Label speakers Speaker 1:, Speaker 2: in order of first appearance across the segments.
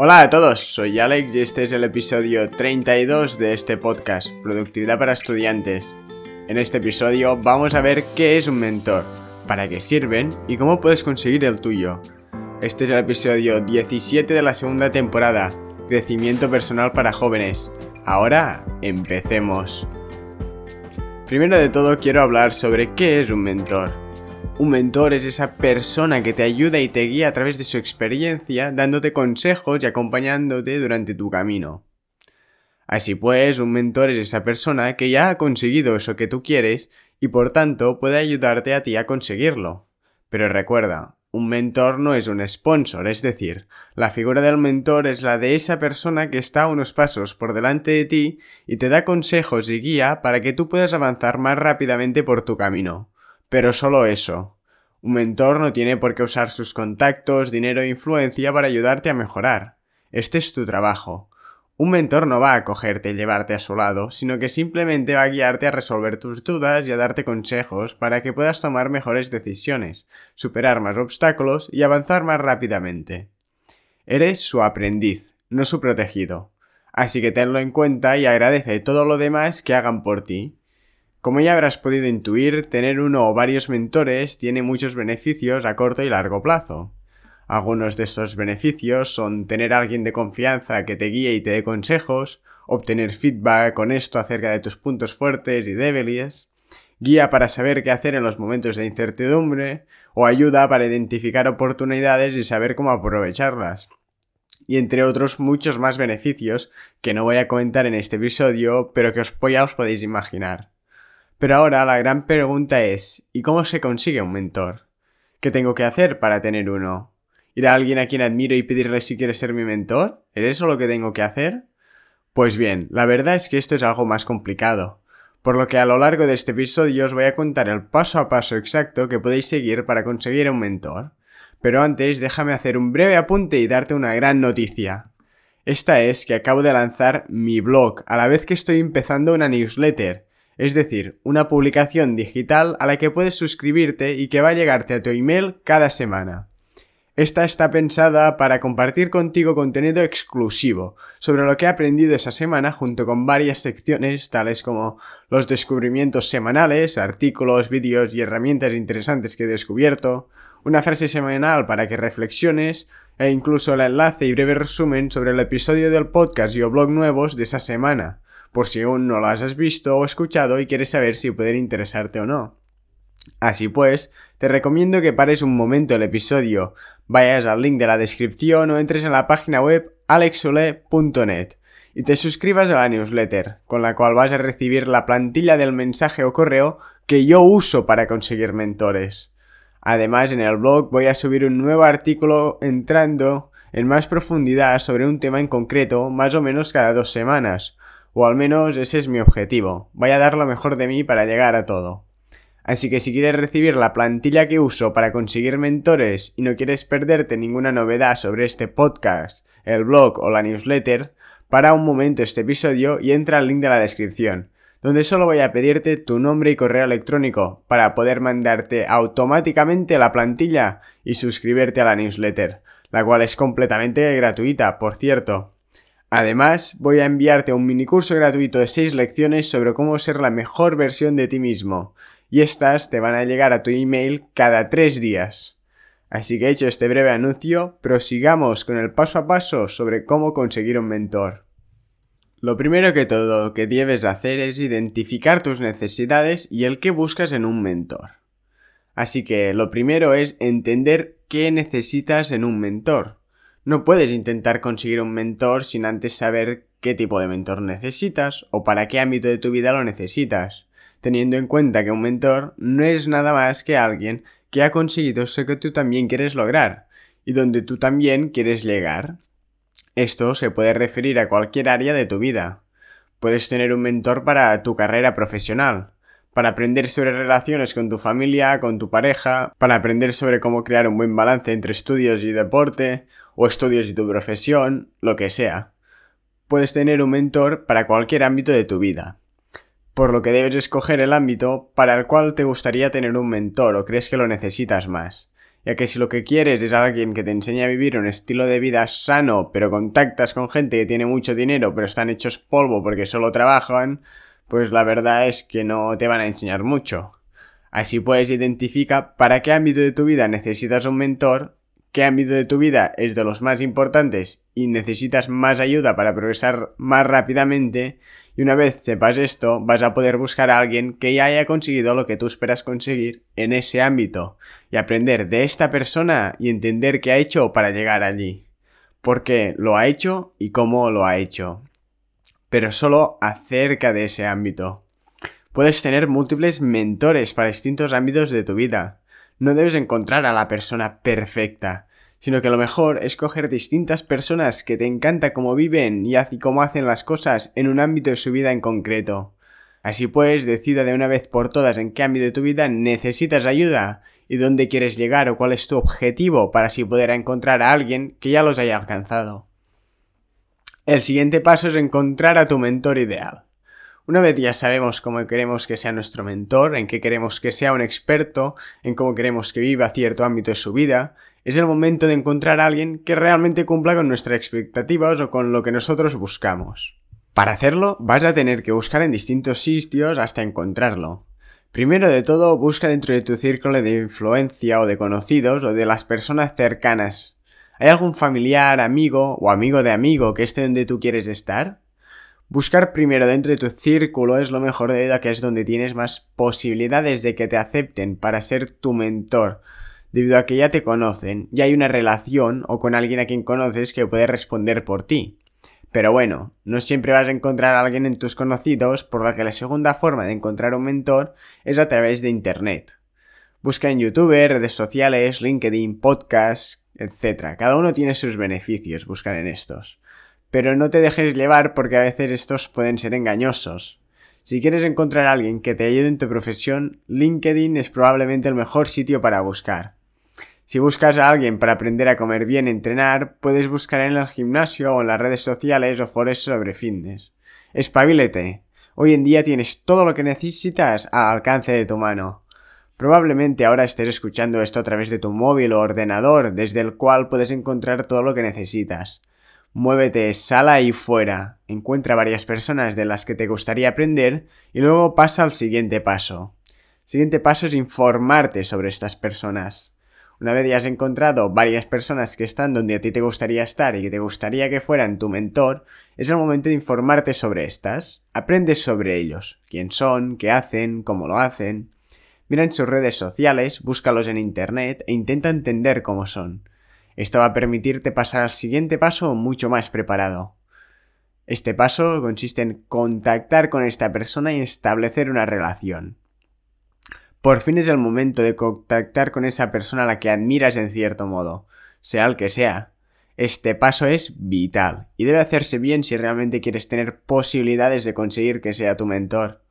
Speaker 1: Hola a todos, soy Alex y este es el episodio 32 de este podcast, Productividad para Estudiantes. En este episodio vamos a ver qué es un mentor, para qué sirven y cómo puedes conseguir el tuyo. Este es el episodio 17 de la segunda temporada, Crecimiento Personal para Jóvenes. Ahora, empecemos. Primero de todo quiero hablar sobre qué es un mentor. Un mentor es esa persona que te ayuda y te guía a través de su experiencia, dándote consejos y acompañándote durante tu camino. Así pues, un mentor es esa persona que ya ha conseguido eso que tú quieres y por tanto puede ayudarte a ti a conseguirlo. Pero recuerda, un mentor no es un sponsor, es decir, la figura del mentor es la de esa persona que está unos pasos por delante de ti y te da consejos y guía para que tú puedas avanzar más rápidamente por tu camino. Pero solo eso. Un mentor no tiene por qué usar sus contactos, dinero e influencia para ayudarte a mejorar. Este es tu trabajo. Un mentor no va a cogerte y llevarte a su lado, sino que simplemente va a guiarte a resolver tus dudas y a darte consejos para que puedas tomar mejores decisiones, superar más obstáculos y avanzar más rápidamente. Eres su aprendiz, no su protegido. Así que tenlo en cuenta y agradece todo lo demás que hagan por ti. Como ya habrás podido intuir, tener uno o varios mentores tiene muchos beneficios a corto y largo plazo. Algunos de estos beneficios son tener a alguien de confianza que te guíe y te dé consejos, obtener feedback honesto acerca de tus puntos fuertes y débiles, guía para saber qué hacer en los momentos de incertidumbre, o ayuda para identificar oportunidades y saber cómo aprovecharlas. Y entre otros muchos más beneficios que no voy a comentar en este episodio, pero que os, ya os podéis imaginar. Pero ahora la gran pregunta es, ¿y cómo se consigue un mentor? ¿Qué tengo que hacer para tener uno? ¿Ir a alguien a quien admiro y pedirle si quiere ser mi mentor? ¿Es eso lo que tengo que hacer? Pues bien, la verdad es que esto es algo más complicado, por lo que a lo largo de este episodio os voy a contar el paso a paso exacto que podéis seguir para conseguir un mentor. Pero antes déjame hacer un breve apunte y darte una gran noticia. Esta es que acabo de lanzar mi blog a la vez que estoy empezando una newsletter, es decir, una publicación digital a la que puedes suscribirte y que va a llegarte a tu email cada semana. Esta está pensada para compartir contigo contenido exclusivo sobre lo que he aprendido esa semana junto con varias secciones tales como los descubrimientos semanales, artículos, vídeos y herramientas interesantes que he descubierto, una frase semanal para que reflexiones e incluso el enlace y breve resumen sobre el episodio del podcast y o blog nuevos de esa semana por si aún no las has visto o escuchado y quieres saber si pueden interesarte o no. Así pues, te recomiendo que pares un momento el episodio, vayas al link de la descripción o entres en la página web alexole.net y te suscribas a la newsletter, con la cual vas a recibir la plantilla del mensaje o correo que yo uso para conseguir mentores. Además, en el blog voy a subir un nuevo artículo entrando en más profundidad sobre un tema en concreto más o menos cada dos semanas, o al menos ese es mi objetivo. Voy a dar lo mejor de mí para llegar a todo. Así que si quieres recibir la plantilla que uso para conseguir mentores y no quieres perderte ninguna novedad sobre este podcast, el blog o la newsletter, para un momento este episodio y entra al link de la descripción, donde solo voy a pedirte tu nombre y correo electrónico para poder mandarte automáticamente la plantilla y suscribirte a la newsletter, la cual es completamente gratuita, por cierto. Además, voy a enviarte un minicurso gratuito de 6 lecciones sobre cómo ser la mejor versión de ti mismo, y estas te van a llegar a tu email cada 3 días. Así que hecho este breve anuncio, prosigamos con el paso a paso sobre cómo conseguir un mentor. Lo primero que todo que debes hacer es identificar tus necesidades y el que buscas en un mentor. Así que lo primero es entender qué necesitas en un mentor. No puedes intentar conseguir un mentor sin antes saber qué tipo de mentor necesitas o para qué ámbito de tu vida lo necesitas, teniendo en cuenta que un mentor no es nada más que alguien que ha conseguido eso que tú también quieres lograr y donde tú también quieres llegar. Esto se puede referir a cualquier área de tu vida. Puedes tener un mentor para tu carrera profesional, para aprender sobre relaciones con tu familia, con tu pareja, para aprender sobre cómo crear un buen balance entre estudios y deporte, o estudios y tu profesión, lo que sea. Puedes tener un mentor para cualquier ámbito de tu vida. Por lo que debes escoger el ámbito para el cual te gustaría tener un mentor o crees que lo necesitas más. ya que si lo que quieres es alguien que te enseñe a vivir un estilo de vida sano, pero contactas con gente que tiene mucho dinero, pero están hechos polvo porque solo trabajan, pues la verdad es que no te van a enseñar mucho. Así puedes identificar para qué ámbito de tu vida necesitas un mentor, qué ámbito de tu vida es de los más importantes y necesitas más ayuda para progresar más rápidamente, y una vez sepas esto, vas a poder buscar a alguien que ya haya conseguido lo que tú esperas conseguir en ese ámbito, y aprender de esta persona y entender qué ha hecho para llegar allí. Por qué lo ha hecho y cómo lo ha hecho. Pero solo acerca de ese ámbito. Puedes tener múltiples mentores para distintos ámbitos de tu vida. No debes encontrar a la persona perfecta, sino que lo mejor es coger distintas personas que te encanta cómo viven y cómo hacen las cosas en un ámbito de su vida en concreto. Así pues, decida de una vez por todas en qué ámbito de tu vida necesitas ayuda y dónde quieres llegar o cuál es tu objetivo para así poder encontrar a alguien que ya los haya alcanzado. El siguiente paso es encontrar a tu mentor ideal. Una vez ya sabemos cómo queremos que sea nuestro mentor, en qué queremos que sea un experto, en cómo queremos que viva cierto ámbito de su vida, es el momento de encontrar a alguien que realmente cumpla con nuestras expectativas o con lo que nosotros buscamos. Para hacerlo, vas a tener que buscar en distintos sitios hasta encontrarlo. Primero de todo, busca dentro de tu círculo de influencia o de conocidos o de las personas cercanas. ¿Hay algún familiar, amigo o amigo de amigo que esté donde tú quieres estar? Buscar primero dentro de tu círculo es lo mejor de vida que es donde tienes más posibilidades de que te acepten para ser tu mentor, debido a que ya te conocen, ya hay una relación o con alguien a quien conoces que puede responder por ti. Pero bueno, no siempre vas a encontrar a alguien en tus conocidos, por lo que la segunda forma de encontrar un mentor es a través de Internet. Busca en YouTube, redes sociales, LinkedIn, podcasts, etc. Cada uno tiene sus beneficios buscar en estos pero no te dejes llevar porque a veces estos pueden ser engañosos. Si quieres encontrar a alguien que te ayude en tu profesión, LinkedIn es probablemente el mejor sitio para buscar. Si buscas a alguien para aprender a comer bien y entrenar, puedes buscar en el gimnasio o en las redes sociales o foros sobre fitness. Espabilete. Hoy en día tienes todo lo que necesitas al alcance de tu mano. Probablemente ahora estés escuchando esto a través de tu móvil o ordenador, desde el cual puedes encontrar todo lo que necesitas. Muévete, sala ahí fuera, encuentra varias personas de las que te gustaría aprender y luego pasa al siguiente paso. siguiente paso es informarte sobre estas personas. Una vez ya has encontrado varias personas que están donde a ti te gustaría estar y que te gustaría que fueran tu mentor, es el momento de informarte sobre estas. Aprende sobre ellos, quién son, qué hacen, cómo lo hacen. Mira en sus redes sociales, búscalos en internet e intenta entender cómo son. Esto va a permitirte pasar al siguiente paso mucho más preparado. Este paso consiste en contactar con esta persona y establecer una relación. Por fin es el momento de contactar con esa persona a la que admiras en cierto modo, sea el que sea. Este paso es vital y debe hacerse bien si realmente quieres tener posibilidades de conseguir que sea tu mentor.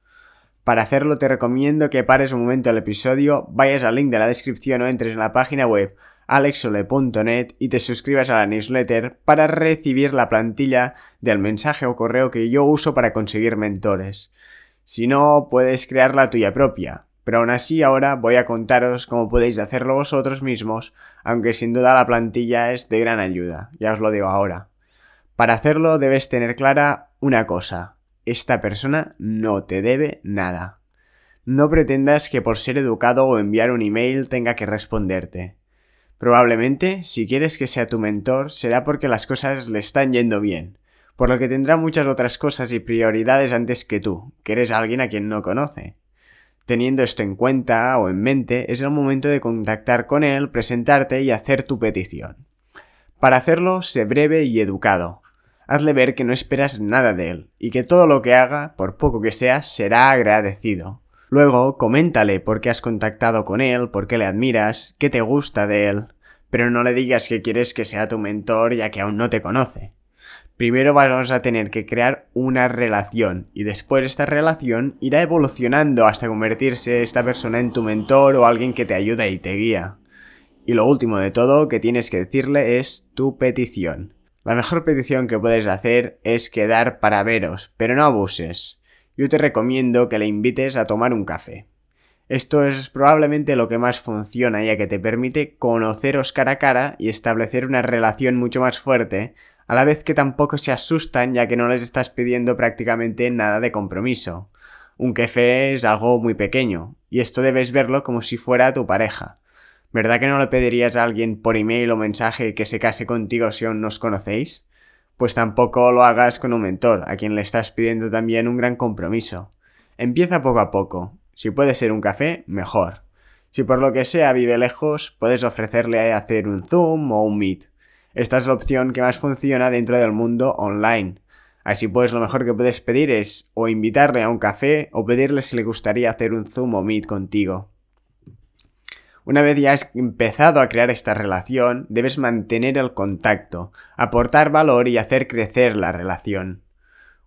Speaker 1: Para hacerlo te recomiendo que pares un momento el episodio, vayas al link de la descripción o entres en la página web alexole.net y te suscribas a la newsletter para recibir la plantilla del mensaje o correo que yo uso para conseguir mentores. Si no, puedes crear la tuya propia. Pero aún así ahora voy a contaros cómo podéis hacerlo vosotros mismos, aunque sin duda la plantilla es de gran ayuda, ya os lo digo ahora. Para hacerlo debes tener clara una cosa, esta persona no te debe nada. No pretendas que por ser educado o enviar un email tenga que responderte. Probablemente, si quieres que sea tu mentor, será porque las cosas le están yendo bien, por lo que tendrá muchas otras cosas y prioridades antes que tú, que eres alguien a quien no conoce. Teniendo esto en cuenta o en mente, es el momento de contactar con él, presentarte y hacer tu petición. Para hacerlo, sé breve y educado. Hazle ver que no esperas nada de él, y que todo lo que haga, por poco que sea, será agradecido. Luego, coméntale por qué has contactado con él, por qué le admiras, qué te gusta de él, pero no le digas que quieres que sea tu mentor ya que aún no te conoce. Primero vamos a tener que crear una relación y después esta relación irá evolucionando hasta convertirse esta persona en tu mentor o alguien que te ayuda y te guía. Y lo último de todo que tienes que decirle es tu petición. La mejor petición que puedes hacer es quedar para veros, pero no abuses yo te recomiendo que le invites a tomar un café. Esto es probablemente lo que más funciona ya que te permite conoceros cara a cara y establecer una relación mucho más fuerte, a la vez que tampoco se asustan ya que no les estás pidiendo prácticamente nada de compromiso. Un café es algo muy pequeño, y esto debes verlo como si fuera tu pareja. ¿Verdad que no le pedirías a alguien por email o mensaje que se case contigo si aún no os conocéis? Pues tampoco lo hagas con un mentor, a quien le estás pidiendo también un gran compromiso. Empieza poco a poco, si puede ser un café, mejor. Si por lo que sea vive lejos, puedes ofrecerle hacer un Zoom o un Meet. Esta es la opción que más funciona dentro del mundo online. Así pues, lo mejor que puedes pedir es o invitarle a un café o pedirle si le gustaría hacer un Zoom o Meet contigo. Una vez ya has empezado a crear esta relación, debes mantener el contacto, aportar valor y hacer crecer la relación.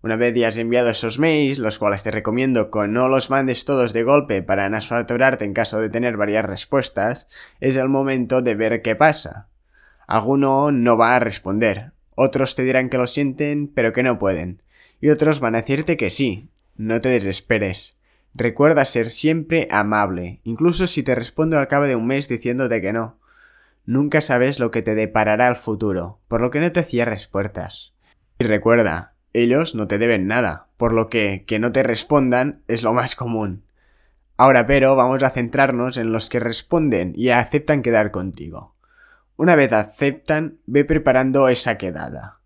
Speaker 1: Una vez ya has enviado esos mails, los cuales te recomiendo que no los mandes todos de golpe para no saturarte en caso de tener varias respuestas, es el momento de ver qué pasa. Alguno no va a responder, otros te dirán que lo sienten pero que no pueden, y otros van a decirte que sí. No te desesperes. Recuerda ser siempre amable, incluso si te respondo al cabo de un mes diciéndote que no. Nunca sabes lo que te deparará el futuro, por lo que no te cierres puertas. Y recuerda, ellos no te deben nada, por lo que que no te respondan es lo más común. Ahora pero vamos a centrarnos en los que responden y aceptan quedar contigo. Una vez aceptan, ve preparando esa quedada.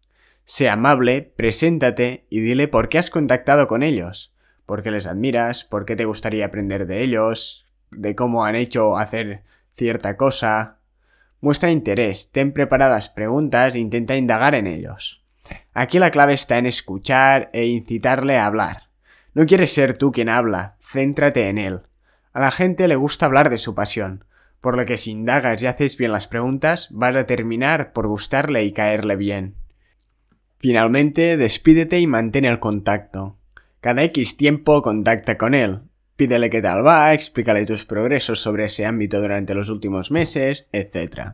Speaker 1: Sé amable, preséntate y dile por qué has contactado con ellos, por qué les admiras, por qué te gustaría aprender de ellos, de cómo han hecho hacer cierta cosa. Muestra interés, ten preparadas preguntas e intenta indagar en ellos. Aquí la clave está en escuchar e incitarle a hablar. No quieres ser tú quien habla, céntrate en él. A la gente le gusta hablar de su pasión, por lo que si indagas y haces bien las preguntas, vas a terminar por gustarle y caerle bien. Finalmente, despídete y mantén el contacto. Cada X tiempo contacta con él. Pídele qué tal va, explícale tus progresos sobre ese ámbito durante los últimos meses, etc.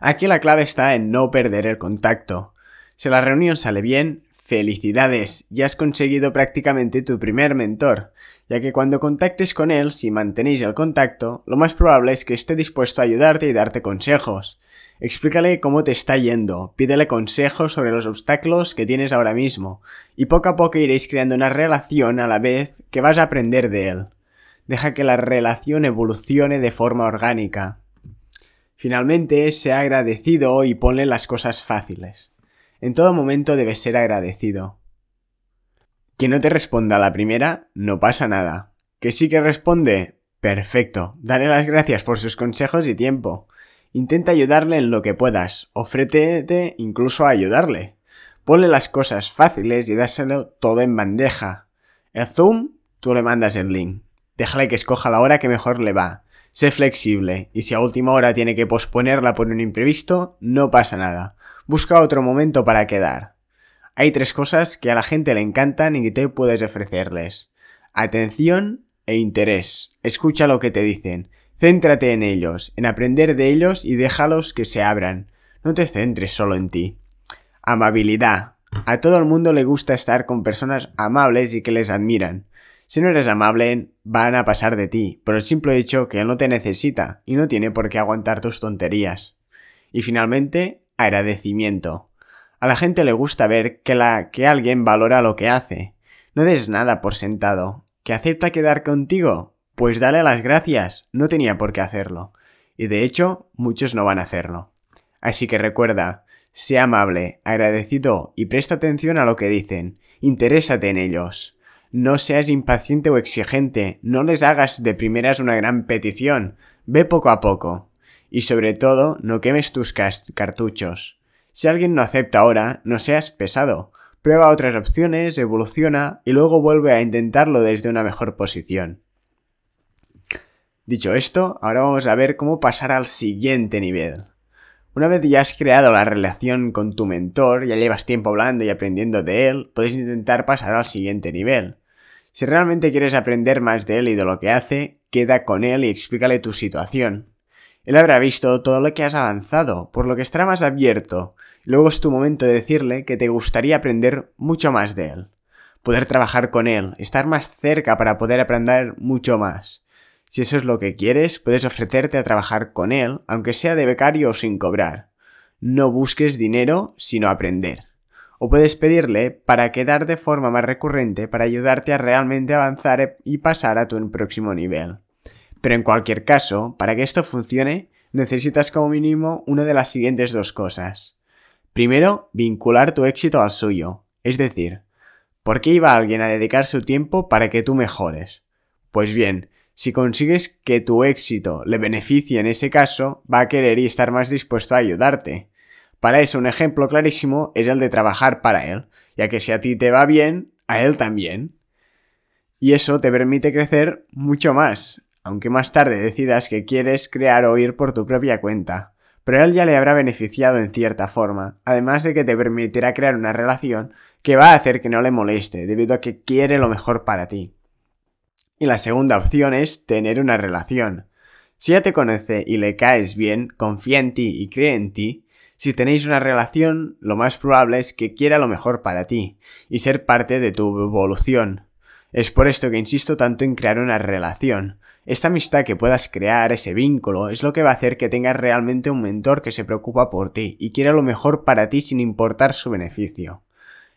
Speaker 1: Aquí la clave está en no perder el contacto. Si la reunión sale bien, felicidades, ya has conseguido prácticamente tu primer mentor, ya que cuando contactes con él, si mantenéis el contacto, lo más probable es que esté dispuesto a ayudarte y darte consejos. Explícale cómo te está yendo, pídele consejos sobre los obstáculos que tienes ahora mismo, y poco a poco iréis creando una relación a la vez que vas a aprender de él. Deja que la relación evolucione de forma orgánica. Finalmente, sea agradecido y ponle las cosas fáciles. En todo momento debes ser agradecido. Que no te responda a la primera, no pasa nada. Que sí que responde, perfecto. Dale las gracias por sus consejos y tiempo. Intenta ayudarle en lo que puedas. Ofrétete incluso a ayudarle. Ponle las cosas fáciles y dáselo todo en bandeja. El Zoom, tú le mandas el link. Déjale que escoja la hora que mejor le va. Sé flexible, y si a última hora tiene que posponerla por un imprevisto, no pasa nada. Busca otro momento para quedar. Hay tres cosas que a la gente le encantan y que te puedes ofrecerles. Atención e interés. Escucha lo que te dicen. Céntrate en ellos, en aprender de ellos y déjalos que se abran. No te centres solo en ti. Amabilidad. A todo el mundo le gusta estar con personas amables y que les admiran. Si no eres amable, van a pasar de ti, por el simple hecho que él no te necesita y no tiene por qué aguantar tus tonterías. Y finalmente, agradecimiento. A la gente le gusta ver que, la, que alguien valora lo que hace. No des nada por sentado. ¿Que acepta quedar contigo? Pues dale las gracias. No tenía por qué hacerlo. Y de hecho, muchos no van a hacerlo. Así que recuerda, sea amable, agradecido y presta atención a lo que dicen. Interésate en ellos. No seas impaciente o exigente, no les hagas de primeras una gran petición. Ve poco a poco. Y sobre todo, no quemes tus cartuchos. Si alguien no acepta ahora, no seas pesado. Prueba otras opciones, evoluciona y luego vuelve a intentarlo desde una mejor posición. Dicho esto, ahora vamos a ver cómo pasar al siguiente nivel. Una vez ya has creado la relación con tu mentor, ya llevas tiempo hablando y aprendiendo de él, puedes intentar pasar al siguiente nivel. Si realmente quieres aprender más de él y de lo que hace, queda con él y explícale tu situación. Él habrá visto todo lo que has avanzado, por lo que estará más abierto, luego es tu momento de decirle que te gustaría aprender mucho más de él. Poder trabajar con él, estar más cerca para poder aprender mucho más. Si eso es lo que quieres, puedes ofrecerte a trabajar con él, aunque sea de becario o sin cobrar. No busques dinero, sino aprender. O puedes pedirle para quedar de forma más recurrente para ayudarte a realmente avanzar y pasar a tu próximo nivel. Pero en cualquier caso, para que esto funcione, necesitas como mínimo una de las siguientes dos cosas. Primero, vincular tu éxito al suyo. Es decir, ¿por qué iba alguien a dedicar su tiempo para que tú mejores? Pues bien, si consigues que tu éxito le beneficie en ese caso, va a querer y estar más dispuesto a ayudarte. Para eso un ejemplo clarísimo es el de trabajar para él, ya que si a ti te va bien, a él también. Y eso te permite crecer mucho más, aunque más tarde decidas que quieres crear o ir por tu propia cuenta. Pero él ya le habrá beneficiado en cierta forma, además de que te permitirá crear una relación que va a hacer que no le moleste, debido a que quiere lo mejor para ti. Y la segunda opción es tener una relación. Si ya te conoce y le caes bien, confía en ti y cree en ti, si tenéis una relación, lo más probable es que quiera lo mejor para ti y ser parte de tu evolución. Es por esto que insisto tanto en crear una relación. Esta amistad que puedas crear, ese vínculo, es lo que va a hacer que tengas realmente un mentor que se preocupa por ti y quiera lo mejor para ti sin importar su beneficio.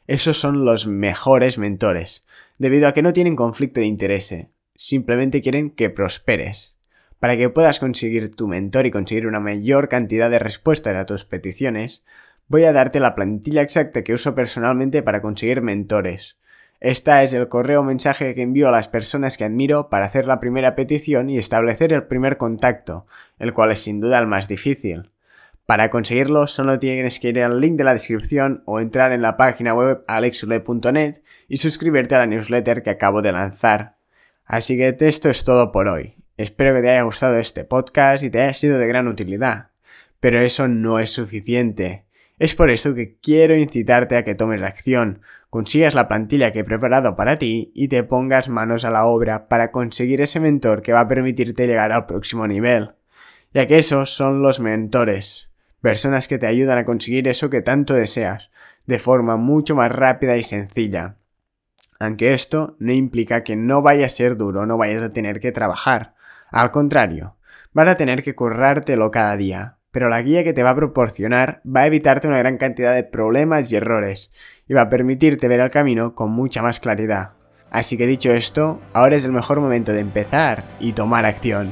Speaker 1: Esos son los mejores mentores, debido a que no tienen conflicto de interés, simplemente quieren que prosperes. Para que puedas conseguir tu mentor y conseguir una mayor cantidad de respuestas a tus peticiones, voy a darte la plantilla exacta que uso personalmente para conseguir mentores. Esta es el correo mensaje que envío a las personas que admiro para hacer la primera petición y establecer el primer contacto, el cual es sin duda el más difícil. Para conseguirlo solo tienes que ir al link de la descripción o entrar en la página web alexule.net y suscribirte a la newsletter que acabo de lanzar. Así que esto es todo por hoy. Espero que te haya gustado este podcast y te haya sido de gran utilidad. Pero eso no es suficiente. Es por eso que quiero incitarte a que tomes la acción, consigas la plantilla que he preparado para ti y te pongas manos a la obra para conseguir ese mentor que va a permitirte llegar al próximo nivel. Ya que esos son los mentores personas que te ayudan a conseguir eso que tanto deseas, de forma mucho más rápida y sencilla. Aunque esto no implica que no vaya a ser duro, no vayas a tener que trabajar. Al contrario, vas a tener que currártelo cada día, pero la guía que te va a proporcionar va a evitarte una gran cantidad de problemas y errores, y va a permitirte ver el camino con mucha más claridad. Así que dicho esto, ahora es el mejor momento de empezar y tomar acción.